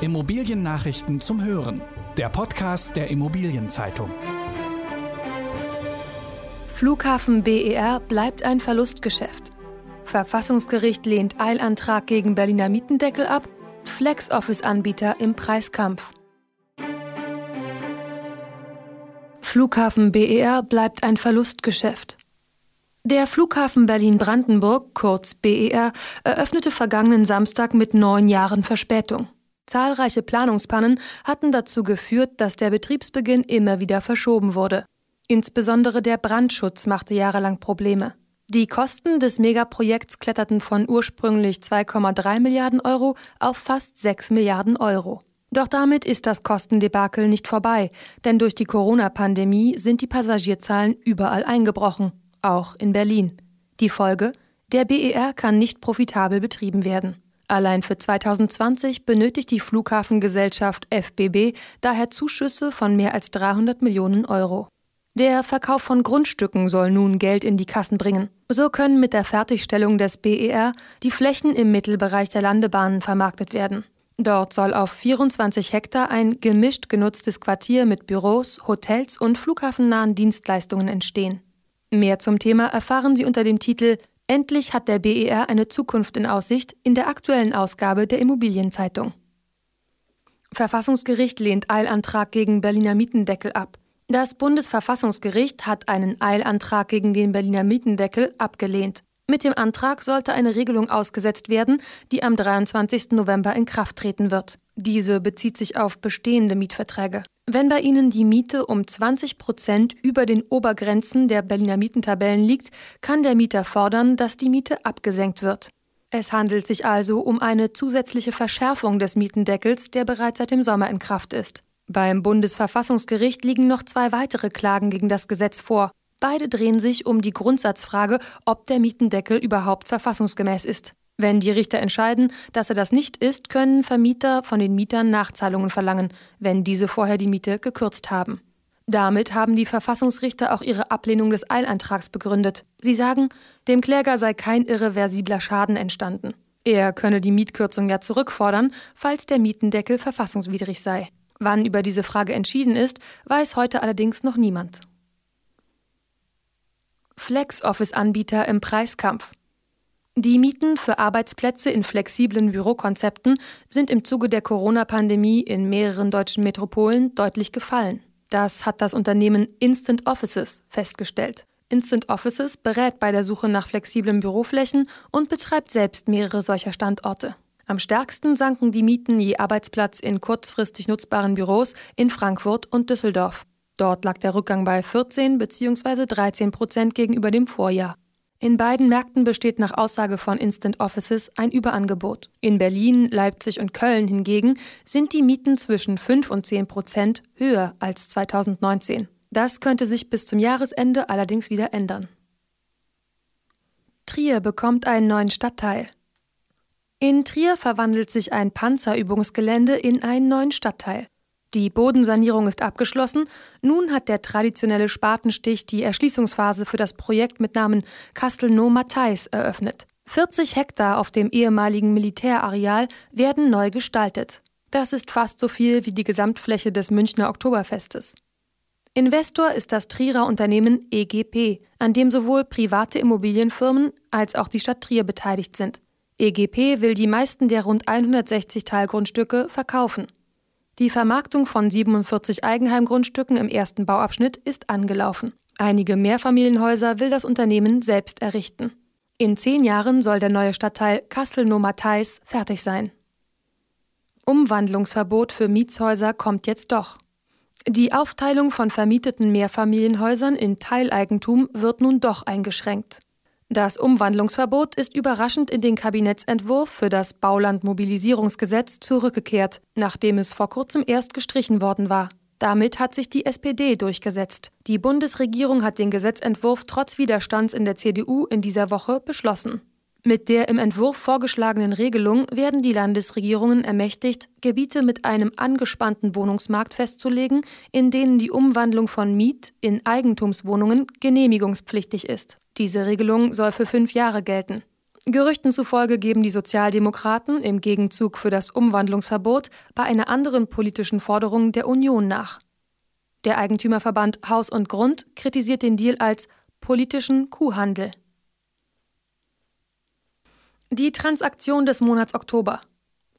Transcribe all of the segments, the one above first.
Immobiliennachrichten zum Hören. Der Podcast der Immobilienzeitung. Flughafen BER bleibt ein Verlustgeschäft. Verfassungsgericht lehnt Eilantrag gegen Berliner Mietendeckel ab. Flex-Office-Anbieter im Preiskampf. Flughafen BER bleibt ein Verlustgeschäft. Der Flughafen Berlin-Brandenburg, kurz BER, eröffnete vergangenen Samstag mit neun Jahren Verspätung. Zahlreiche Planungspannen hatten dazu geführt, dass der Betriebsbeginn immer wieder verschoben wurde. Insbesondere der Brandschutz machte jahrelang Probleme. Die Kosten des Megaprojekts kletterten von ursprünglich 2,3 Milliarden Euro auf fast 6 Milliarden Euro. Doch damit ist das Kostendebakel nicht vorbei, denn durch die Corona-Pandemie sind die Passagierzahlen überall eingebrochen auch in Berlin. Die Folge? Der BER kann nicht profitabel betrieben werden. Allein für 2020 benötigt die Flughafengesellschaft FBB daher Zuschüsse von mehr als 300 Millionen Euro. Der Verkauf von Grundstücken soll nun Geld in die Kassen bringen. So können mit der Fertigstellung des BER die Flächen im Mittelbereich der Landebahnen vermarktet werden. Dort soll auf 24 Hektar ein gemischt genutztes Quartier mit Büros, Hotels und flughafennahen Dienstleistungen entstehen. Mehr zum Thema erfahren Sie unter dem Titel Endlich hat der BER eine Zukunft in Aussicht in der aktuellen Ausgabe der Immobilienzeitung. Verfassungsgericht lehnt Eilantrag gegen Berliner Mietendeckel ab. Das Bundesverfassungsgericht hat einen Eilantrag gegen den Berliner Mietendeckel abgelehnt. Mit dem Antrag sollte eine Regelung ausgesetzt werden, die am 23. November in Kraft treten wird. Diese bezieht sich auf bestehende Mietverträge. Wenn bei Ihnen die Miete um 20 Prozent über den Obergrenzen der Berliner Mietentabellen liegt, kann der Mieter fordern, dass die Miete abgesenkt wird. Es handelt sich also um eine zusätzliche Verschärfung des Mietendeckels, der bereits seit dem Sommer in Kraft ist. Beim Bundesverfassungsgericht liegen noch zwei weitere Klagen gegen das Gesetz vor. Beide drehen sich um die Grundsatzfrage, ob der Mietendeckel überhaupt verfassungsgemäß ist. Wenn die Richter entscheiden, dass er das nicht ist, können Vermieter von den Mietern Nachzahlungen verlangen, wenn diese vorher die Miete gekürzt haben. Damit haben die Verfassungsrichter auch ihre Ablehnung des Eilantrags begründet. Sie sagen, dem Kläger sei kein irreversibler Schaden entstanden. Er könne die Mietkürzung ja zurückfordern, falls der Mietendeckel verfassungswidrig sei. Wann über diese Frage entschieden ist, weiß heute allerdings noch niemand. Flex-Office-Anbieter im Preiskampf. Die Mieten für Arbeitsplätze in flexiblen Bürokonzepten sind im Zuge der Corona-Pandemie in mehreren deutschen Metropolen deutlich gefallen. Das hat das Unternehmen Instant Offices festgestellt. Instant Offices berät bei der Suche nach flexiblen Büroflächen und betreibt selbst mehrere solcher Standorte. Am stärksten sanken die Mieten je Arbeitsplatz in kurzfristig nutzbaren Büros in Frankfurt und Düsseldorf. Dort lag der Rückgang bei 14 bzw. 13 Prozent gegenüber dem Vorjahr. In beiden Märkten besteht nach Aussage von Instant Offices ein Überangebot. In Berlin, Leipzig und Köln hingegen sind die Mieten zwischen 5 und 10 Prozent höher als 2019. Das könnte sich bis zum Jahresende allerdings wieder ändern. Trier bekommt einen neuen Stadtteil. In Trier verwandelt sich ein Panzerübungsgelände in einen neuen Stadtteil. Die Bodensanierung ist abgeschlossen. Nun hat der traditionelle Spatenstich die Erschließungsphase für das Projekt mit Namen Castelnau-Matheis eröffnet. 40 Hektar auf dem ehemaligen Militärareal werden neu gestaltet. Das ist fast so viel wie die Gesamtfläche des Münchner Oktoberfestes. Investor ist das Trierer Unternehmen EGP, an dem sowohl private Immobilienfirmen als auch die Stadt Trier beteiligt sind. EGP will die meisten der rund 160 Teilgrundstücke verkaufen. Die Vermarktung von 47 Eigenheimgrundstücken im ersten Bauabschnitt ist angelaufen. Einige Mehrfamilienhäuser will das Unternehmen selbst errichten. In zehn Jahren soll der neue Stadtteil Kassel-Nomatheis fertig sein. Umwandlungsverbot für Mietshäuser kommt jetzt doch. Die Aufteilung von vermieteten Mehrfamilienhäusern in Teileigentum wird nun doch eingeschränkt. Das Umwandlungsverbot ist überraschend in den Kabinettsentwurf für das Baulandmobilisierungsgesetz zurückgekehrt, nachdem es vor kurzem erst gestrichen worden war. Damit hat sich die SPD durchgesetzt. Die Bundesregierung hat den Gesetzentwurf trotz Widerstands in der CDU in dieser Woche beschlossen. Mit der im Entwurf vorgeschlagenen Regelung werden die Landesregierungen ermächtigt, Gebiete mit einem angespannten Wohnungsmarkt festzulegen, in denen die Umwandlung von Miet- in Eigentumswohnungen genehmigungspflichtig ist. Diese Regelung soll für fünf Jahre gelten. Gerüchten zufolge geben die Sozialdemokraten im Gegenzug für das Umwandlungsverbot bei einer anderen politischen Forderung der Union nach. Der Eigentümerverband Haus und Grund kritisiert den Deal als politischen Kuhhandel. Die Transaktion des Monats Oktober.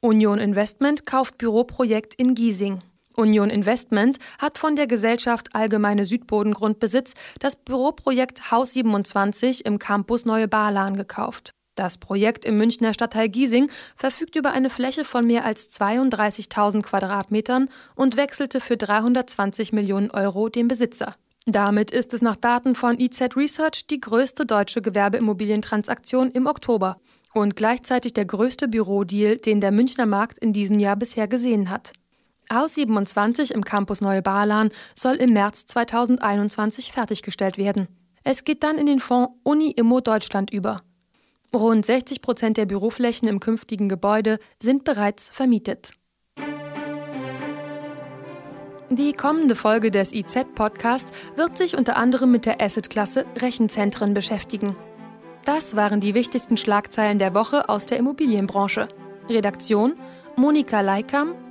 Union Investment kauft Büroprojekt in Giesing. Union Investment hat von der Gesellschaft Allgemeine Südbodengrundbesitz das Büroprojekt Haus 27 im Campus Neue Barlan gekauft. Das Projekt im Münchner Stadtteil Giesing verfügt über eine Fläche von mehr als 32.000 Quadratmetern und wechselte für 320 Millionen Euro den Besitzer. Damit ist es nach Daten von IZ Research die größte deutsche Gewerbeimmobilientransaktion im Oktober und gleichzeitig der größte Bürodeal, den der Münchner Markt in diesem Jahr bisher gesehen hat. Haus 27 im Campus Neue Barlan soll im März 2021 fertiggestellt werden. Es geht dann in den Fonds Uni Immo Deutschland über. Rund 60 Prozent der Büroflächen im künftigen Gebäude sind bereits vermietet. Die kommende Folge des IZ-Podcast wird sich unter anderem mit der Asset-Klasse Rechenzentren beschäftigen. Das waren die wichtigsten Schlagzeilen der Woche aus der Immobilienbranche. Redaktion Monika Leikam,